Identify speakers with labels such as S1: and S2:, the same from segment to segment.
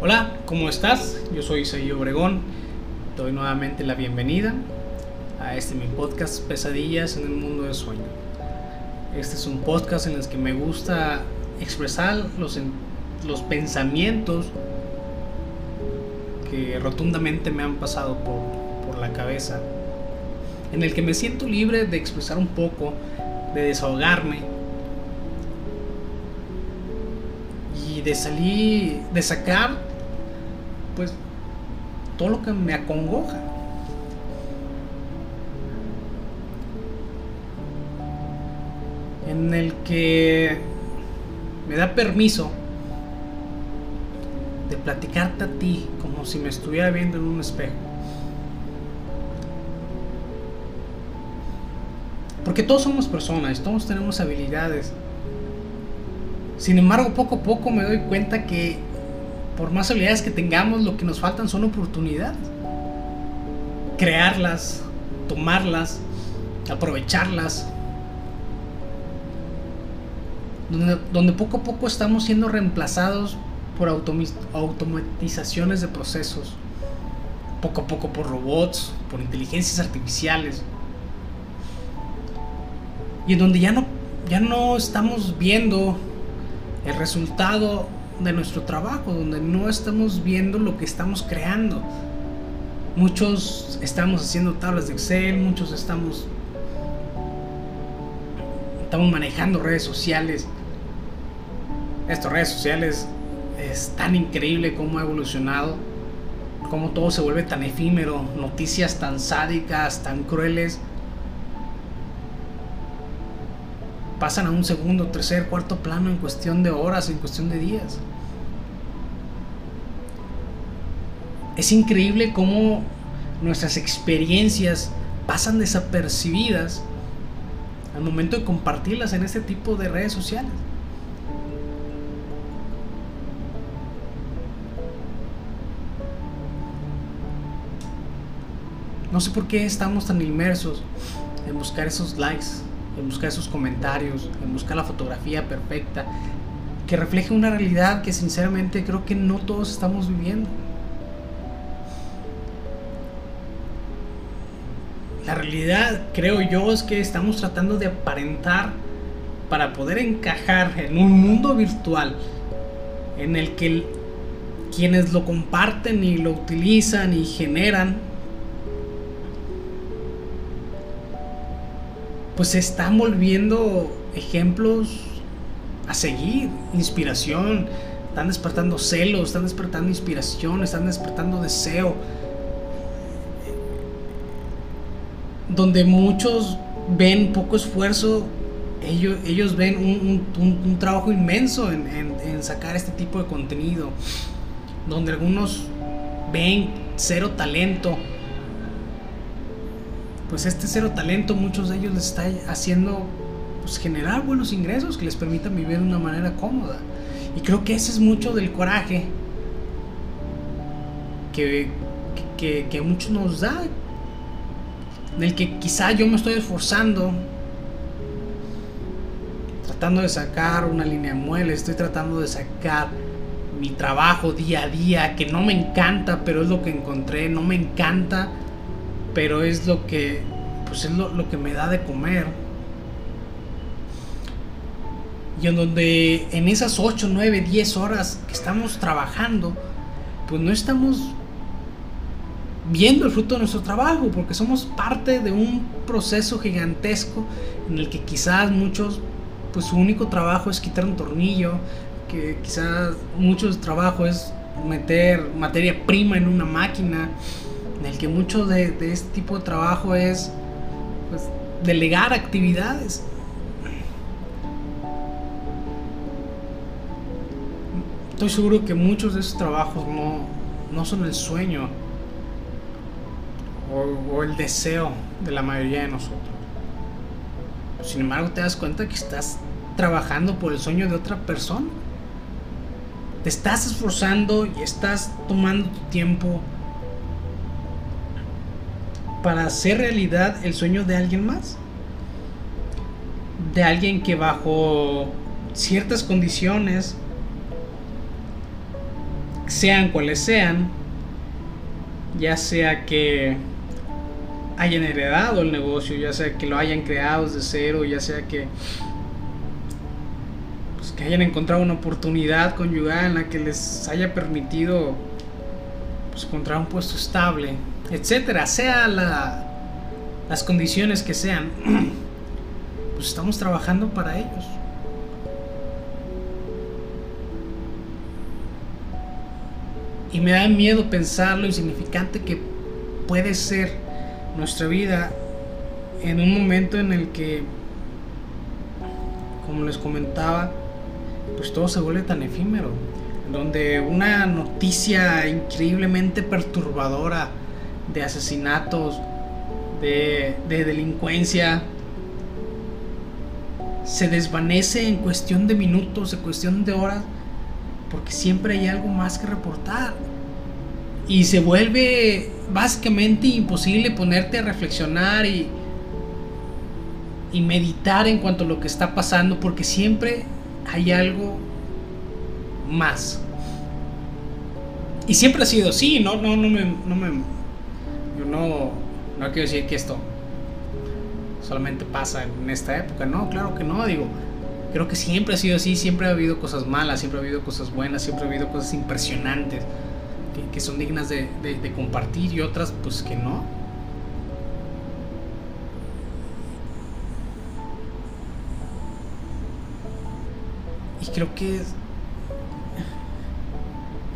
S1: Hola, ¿cómo estás? Yo soy Isaí Obregón. Doy nuevamente la bienvenida a este mi podcast Pesadillas en el mundo del sueño. Este es un podcast en el que me gusta expresar los, los pensamientos que rotundamente me han pasado por, por la cabeza. En el que me siento libre de expresar un poco, de desahogarme y de salir, de sacar todo lo que me acongoja. En el que me da permiso de platicarte a ti como si me estuviera viendo en un espejo. Porque todos somos personas, todos tenemos habilidades. Sin embargo, poco a poco me doy cuenta que por más habilidades que tengamos, lo que nos faltan son oportunidades. Crearlas, tomarlas, aprovecharlas. Donde, poco a poco estamos siendo reemplazados por automatizaciones de procesos. Poco a poco por robots, por inteligencias artificiales. Y en donde ya no, ya no estamos viendo el resultado de nuestro trabajo, donde no estamos viendo lo que estamos creando. Muchos estamos haciendo tablas de Excel, muchos estamos estamos manejando redes sociales. Estas redes sociales es tan increíble cómo ha evolucionado, cómo todo se vuelve tan efímero, noticias tan sádicas, tan crueles. Pasan a un segundo, tercer, cuarto plano en cuestión de horas, en cuestión de días. Es increíble cómo nuestras experiencias pasan desapercibidas al momento de compartirlas en este tipo de redes sociales. No sé por qué estamos tan inmersos en buscar esos likes, en buscar esos comentarios, en buscar la fotografía perfecta, que refleje una realidad que sinceramente creo que no todos estamos viviendo. La realidad, creo yo, es que estamos tratando de aparentar para poder encajar en un mundo virtual en el que quienes lo comparten y lo utilizan y generan pues se están volviendo ejemplos a seguir, inspiración, están despertando celos, están despertando inspiración, están despertando deseo. Donde muchos ven poco esfuerzo, ellos, ellos ven un, trabajo inmenso en, en sacar este tipo de contenido. Donde algunos ven cero talento, pues este cero talento, muchos de ellos les está haciendo pues, generar buenos ingresos que les permitan vivir de una manera cómoda. Y creo que ese es mucho del coraje que, que, que muchos nos da, en el que quizá yo me estoy esforzando, tratando de sacar una línea de muebles, estoy tratando de sacar mi trabajo día a día, que no me encanta, pero es lo que encontré, no me encanta pero es lo que pues es lo, que me da de comer. Y en donde en esas 8, 9, 10 horas que estamos trabajando, pues no estamos viendo el fruto de nuestro trabajo, porque somos parte de un proceso gigantesco en el que quizás muchos, pues su único trabajo es quitar un tornillo, que quizás muchos trabajo es meter materia prima en una máquina, en el que mucho de, este tipo de trabajo es pues, delegar actividades. Estoy seguro que muchos de esos trabajos no, son el sueño o, o el deseo de la mayoría de nosotros. Sin embargo, te das cuenta que estás trabajando por el sueño de otra persona. Te estás esforzando y estás tomando tu tiempo para hacer realidad el sueño de alguien más. De alguien que bajo ciertas condiciones sean cuales sean, ya sea que hayan heredado el negocio, ya sea que lo hayan creado desde cero, ya sea que pues, que hayan encontrado una oportunidad conyugal en la que les haya permitido pues, encontrar un puesto estable, etcétera, sea la, las condiciones que sean, pues estamos trabajando para ellos. Y me da miedo pensar lo insignificante que puede ser nuestra vida en un momento en el que, como les comentaba, pues todo se vuelve tan efímero. Donde una noticia increíblemente perturbadora de asesinatos, de, de delincuencia, se desvanece en cuestión de minutos, en cuestión de horas, porque siempre hay algo más que reportar. Y se vuelve básicamente imposible ponerte a reflexionar y, y meditar en cuanto a lo que está pasando, porque siempre hay algo más. Y siempre ha sido así, no, no, no me, no me, no, no quiero decir que esto solamente pasa en esta época, no, claro que no, digo, creo que siempre ha sido así, siempre ha habido cosas malas, siempre ha habido cosas buenas, siempre ha habido cosas impresionantes que, son dignas de, de compartir y otras pues que no. Y creo que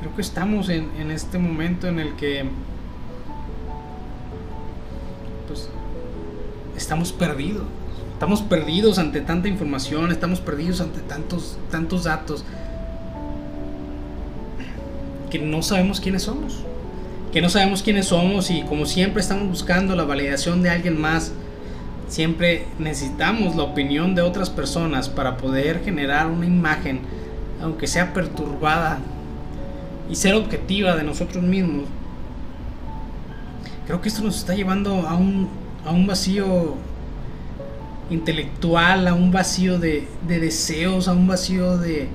S1: creo que estamos en, en este momento en el que estamos perdidos. Estamos perdidos ante tanta información, estamos perdidos ante tantos, tantos datos que no sabemos quiénes somos. Que no sabemos quiénes somos y como siempre estamos buscando la validación de alguien más, siempre necesitamos la opinión de otras personas para poder generar una imagen, aunque sea perturbada, y ser objetiva de nosotros mismos. Creo que esto nos está llevando a un, a un vacío intelectual, a un vacío de, deseos, a un vacío de,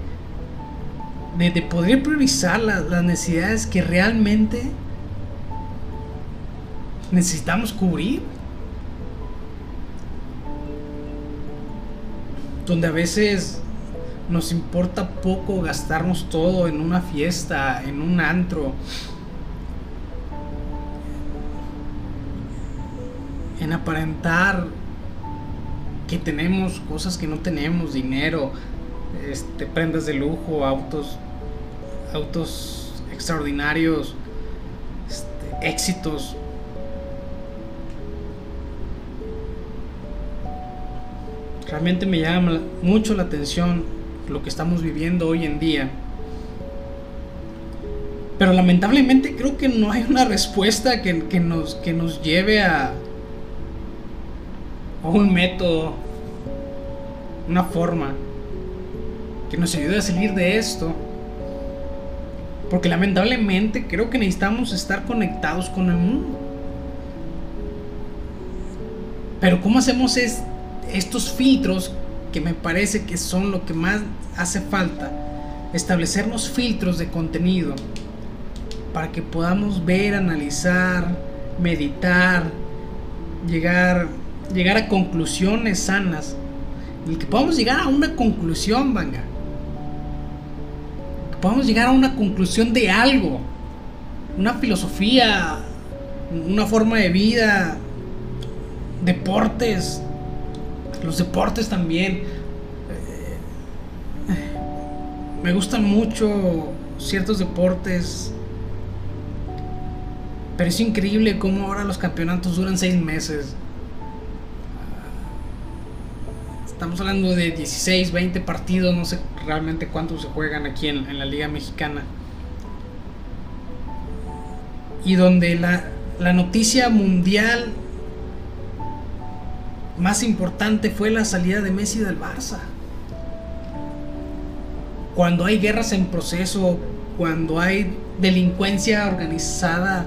S1: de, poder priorizar las necesidades que realmente necesitamos cubrir. Donde a veces nos importa poco gastarnos todo en una fiesta, en un antro, en aparentar que tenemos cosas que no tenemos, dinero, este, prendas de lujo, autos, autos extraordinarios, este, éxitos. Realmente me llama mucho la atención lo que estamos viviendo hoy en día. Pero lamentablemente creo que no hay una respuesta que, que, nos, que nos lleve a, un método, una forma que nos ayude a salir de esto. Porque lamentablemente creo que necesitamos estar conectados con el mundo. Pero ¿cómo hacemos es, estos filtros que me parece que son lo que más hace falta? Establecernos filtros de contenido para que podamos ver, analizar, meditar, llegar llegar a conclusiones sanas. Y que podamos llegar a una conclusión, vanga. Que podamos llegar a una conclusión de algo. Una filosofía, una forma de vida, deportes. Los deportes también. Eh, me gustan mucho ciertos deportes. Pero es increíble cómo ahora los campeonatos duran seis meses. Estamos hablando de 16, 20 partidos, no sé realmente cuántos se juegan aquí en, la Liga Mexicana. Y donde la, la noticia mundial más importante fue la salida de Messi del Barça. Cuando hay guerras en proceso, cuando hay delincuencia organizada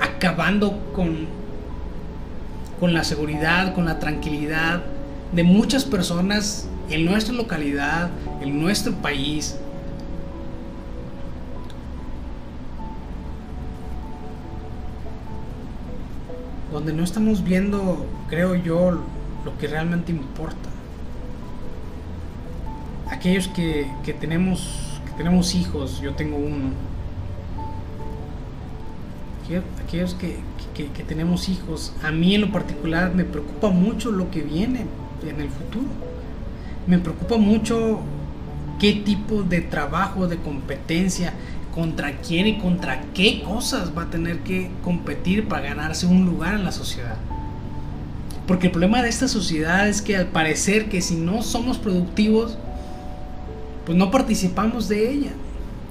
S1: acabando con, con la seguridad, con la tranquilidad, de muchas personas en nuestra localidad, en nuestro país. Donde no estamos viendo, creo yo, lo que realmente importa. Aquellos que, que tenemos, que tenemos hijos, yo tengo uno. Aquellos que, que, que tenemos hijos, a mí en lo particular me preocupa mucho lo que viene en el futuro. Me preocupa mucho qué tipo de trabajo, de competencia, contra quién y contra qué cosas va a tener que competir para ganarse un lugar en la sociedad. Porque el problema de esta sociedad es que al parecer que si no somos productivos, pues no participamos de ella.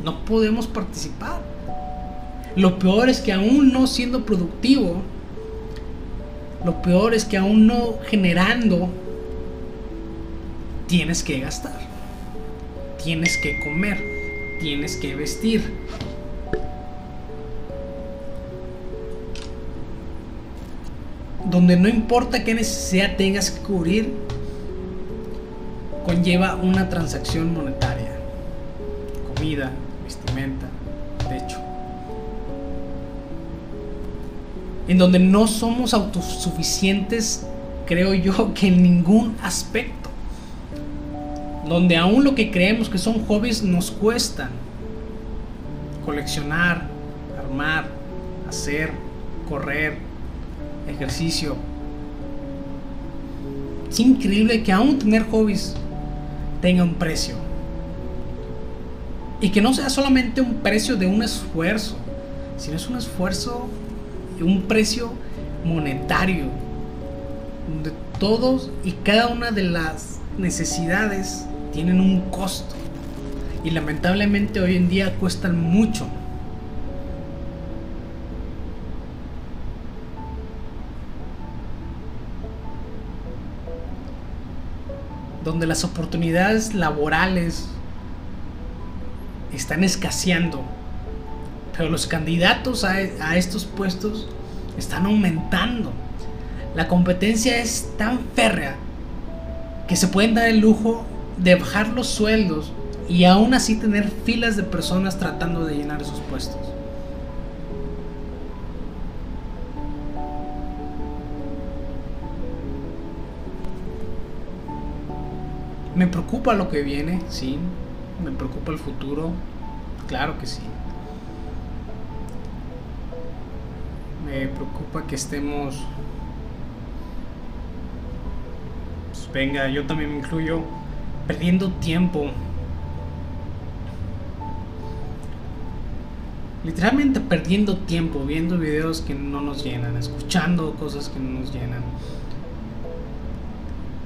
S1: No podemos participar. Lo peor es que aún no siendo productivo, lo peor es que aún no generando, tienes que gastar. Tienes que comer. Tienes que vestir. Donde no importa qué necesidad tengas que cubrir, conlleva una transacción monetaria. Comida, vestimenta, techo. En donde no somos autosuficientes, creo yo, que en ningún aspecto. Donde aún lo que creemos que son hobbies nos cuestan. Coleccionar, armar, hacer, correr, ejercicio. Es increíble que aún tener hobbies tenga un precio. Y que no sea solamente un precio de un esfuerzo, sino es un esfuerzo y un precio monetario. Donde todos y cada una de las necesidades tienen un costo. Y lamentablemente hoy en día cuestan mucho. donde las oportunidades laborales están escaseando, pero los candidatos a, estos puestos están aumentando. La competencia es tan férrea que se pueden dar el lujo de bajar los sueldos y aún así tener filas de personas tratando de llenar esos puestos. Me preocupa lo que viene, sí. Me preocupa el futuro, claro que sí. Me preocupa que estemos... Pues venga, yo también me incluyo perdiendo tiempo. Literalmente perdiendo tiempo viendo videos que no nos llenan, escuchando cosas que no nos llenan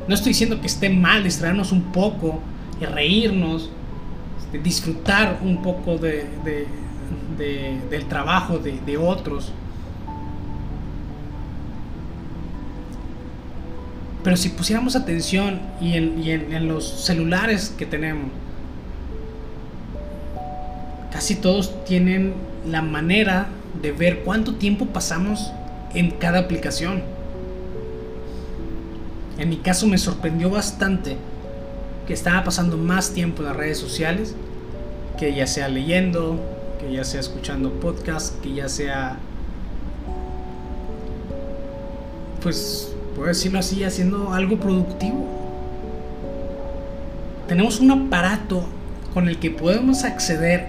S1: no estoy diciendo que esté mal distraernos un poco y reírnos, este, disfrutar un poco de, del trabajo de, otros. Pero si pusiéramos atención y, en, los celulares que tenemos, casi todos tienen la manera de ver cuánto tiempo pasamos en cada aplicación. En mi caso me sorprendió bastante que estaba pasando más tiempo en las redes sociales, que ya sea leyendo, que ya sea escuchando podcasts, que ya sea, pues, puedo decirlo así, haciendo algo productivo. Tenemos un aparato con el que podemos acceder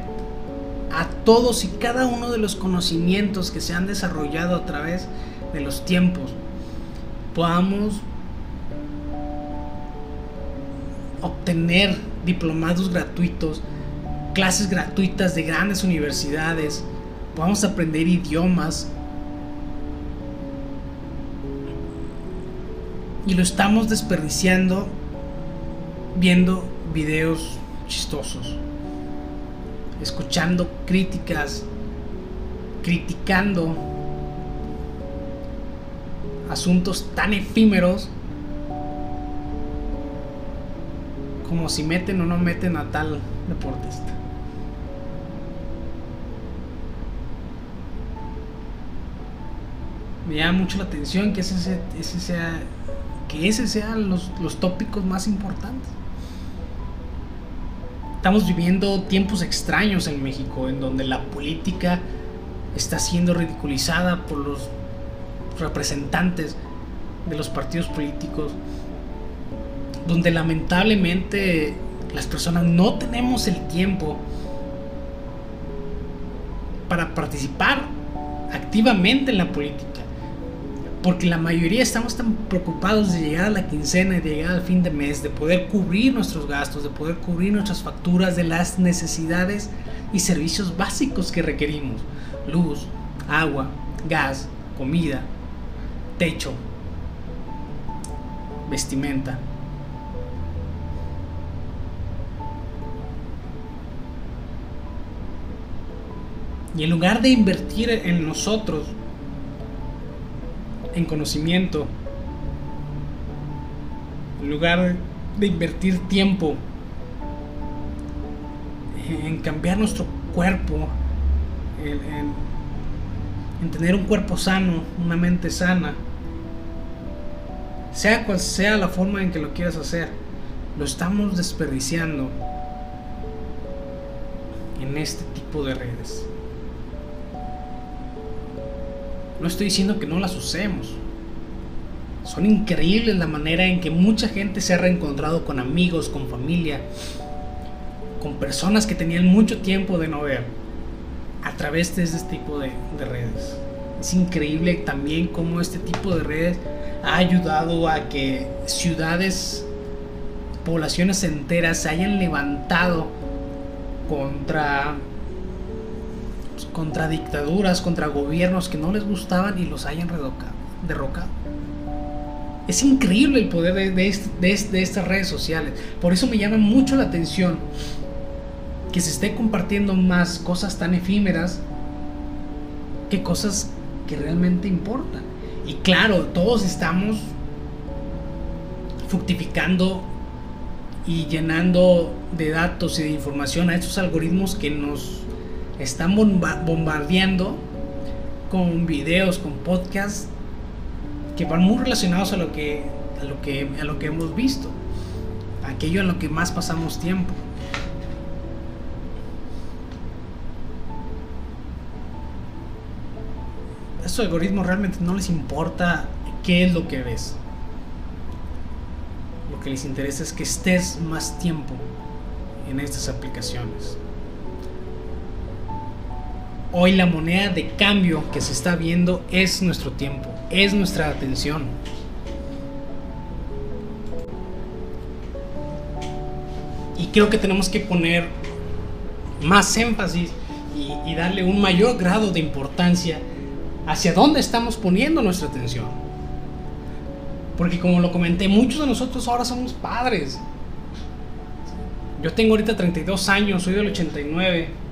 S1: a todos y cada uno de los conocimientos que se han desarrollado a través de los tiempos. Podamos obtener diplomados gratuitos, clases gratuitas de grandes universidades, podamos aprender idiomas. Y lo estamos desperdiciando viendo videos chistosos, escuchando críticas, criticando asuntos tan efímeros como si meten o no meten a tal deportista. Me llama mucho la atención que ese, ese sea que ese sean los, los tópicos más importantes. Estamos viviendo tiempos extraños en México, en donde la política está siendo ridiculizada por los representantes de los partidos políticos, donde lamentablemente las personas no tenemos el tiempo para participar activamente en la política. Porque la mayoría estamos tan preocupados de llegar a la quincena y de llegar al fin de mes, de poder cubrir nuestros gastos, de poder cubrir nuestras facturas, de las necesidades y servicios básicos que requerimos. Luz, agua, gas, comida, techo, vestimenta. Y en lugar de invertir en nosotros, en conocimiento, en lugar de invertir tiempo en cambiar nuestro cuerpo, en, en tener un cuerpo sano, una mente sana, sea cual sea la forma en que lo quieras hacer, lo estamos desperdiciando en este tipo de redes. No estoy diciendo que no las usemos. Son increíbles la manera en que mucha gente se ha reencontrado con amigos, con familia, con personas que tenían mucho tiempo de no ver a través de este tipo de, redes. Es increíble también cómo este tipo de redes ha ayudado a que ciudades, poblaciones enteras se hayan levantado contra contra dictaduras, contra gobiernos que no les gustaban y los hayan derrocado. Es increíble el poder de, de, estas redes sociales. Por eso me llama mucho la atención que se esté compartiendo más cosas tan efímeras que cosas que realmente importan. Y claro, todos estamos fructificando y llenando de datos y de información a estos algoritmos que nos están bombardeando con videos, con podcasts que van muy relacionados a lo que, a lo que, a lo que hemos visto, aquello en lo que más pasamos tiempo. A estos algoritmos realmente no les importa qué es lo que ves. Lo que les interesa es que estés más tiempo en estas aplicaciones. Hoy la moneda de cambio que se está viendo es nuestro tiempo, es nuestra atención. Y creo que tenemos que poner más énfasis y, darle un mayor grado de importancia hacia dónde estamos poniendo nuestra atención. Porque como lo comenté, muchos de nosotros ahora somos padres. Yo tengo ahorita 32 años, soy del 89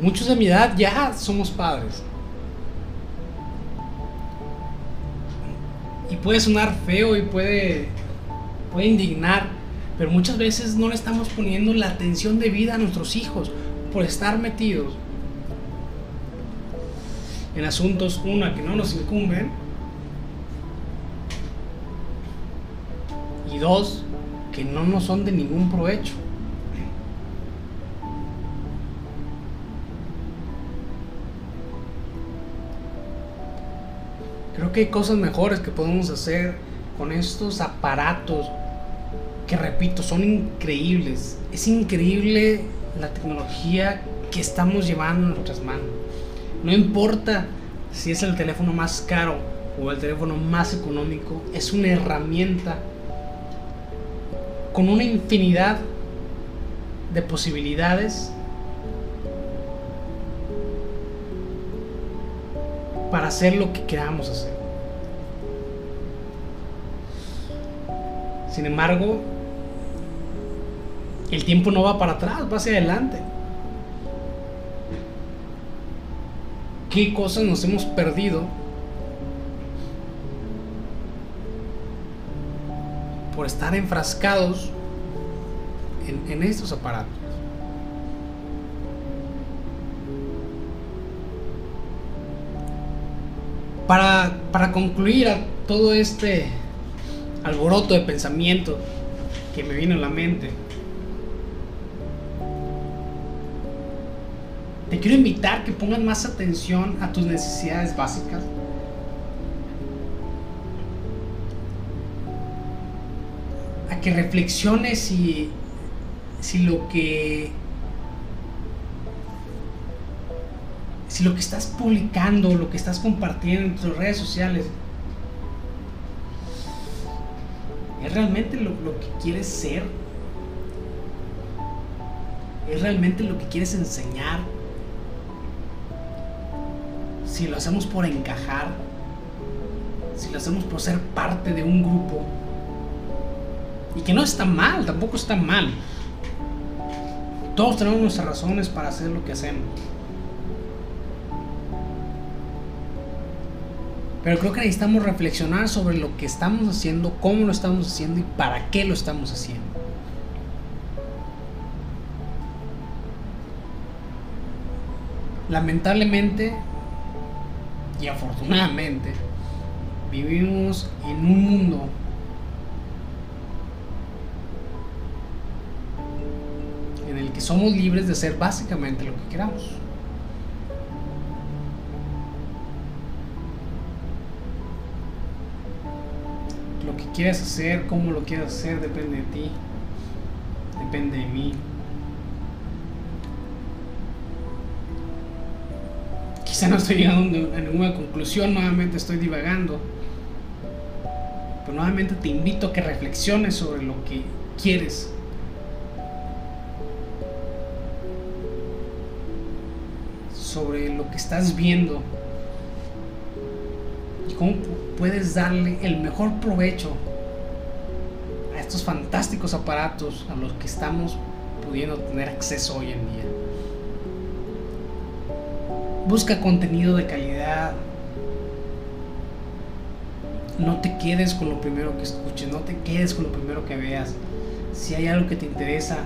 S1: muchos de mi edad ya somos padres. Y puede sonar feo y puede, puede indignar, pero muchas veces no le estamos poniendo la atención debida a nuestros hijos por estar metidos en asuntos, una, que no nos incumben, y dos, que no nos son de ningún provecho. Creo que hay cosas mejores que podemos hacer con estos aparatos que, repito, son increíbles. Es increíble la tecnología que estamos llevando en nuestras manos. No importa si es el teléfono más caro o el teléfono más económico, es una herramienta con una infinidad de posibilidades para hacer lo que queramos hacer. Sin embargo, el tiempo no va para atrás, va hacia adelante. ¿Qué cosas nos hemos perdido por estar enfrascados en, estos aparatos? para, concluir a todo este alboroto de pensamiento que me vino a la mente. Te quiero invitar que pongas más atención a tus necesidades básicas. A que reflexiones si, si lo que. Si lo que estás publicando, lo que estás compartiendo en tus redes sociales es realmente lo, lo que quieres ser, es realmente lo que quieres enseñar, si lo hacemos por encajar, si lo hacemos por ser parte de un grupo, y que no está mal, tampoco está mal. Todos tenemos nuestras razones para hacer lo que hacemos. Pero creo que necesitamos reflexionar sobre lo que estamos haciendo, cómo lo estamos haciendo y para qué lo estamos haciendo. Lamentablemente y afortunadamente vivimos en un mundo en el que somos libres de hacer básicamente lo que queramos. Quieres hacer, cómo lo quieres hacer, depende de ti, depende de mí. Quizá no estoy llegando a ninguna conclusión, nuevamente estoy divagando. Pero nuevamente te invito a que reflexiones sobre lo que quieres. Sobre lo que estás viendo. Cómo puedes darle el mejor provecho a estos fantásticos aparatos a los que estamos pudiendo tener acceso hoy en día. Busca contenido de calidad. No te quedes con lo primero que escuches, no te quedes con lo primero que veas. Si hay algo que te interesa,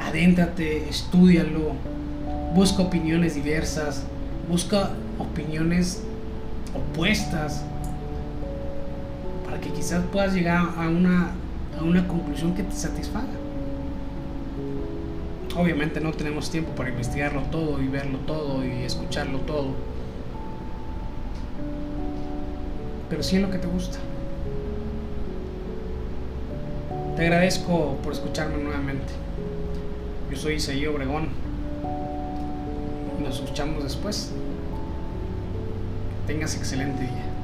S1: adéntrate, estudialo, busca opiniones diversas, busca opiniones opuestas para que quizás puedas llegar a una, a una conclusión que te satisfaga. Obviamente no tenemos tiempo para investigarlo todo y verlo todo y escucharlo todo. Pero sí es lo que te gusta. Te agradezco por escucharme nuevamente. Yo soy Isaí Obregón. Nos escuchamos después. Tengas excelente día.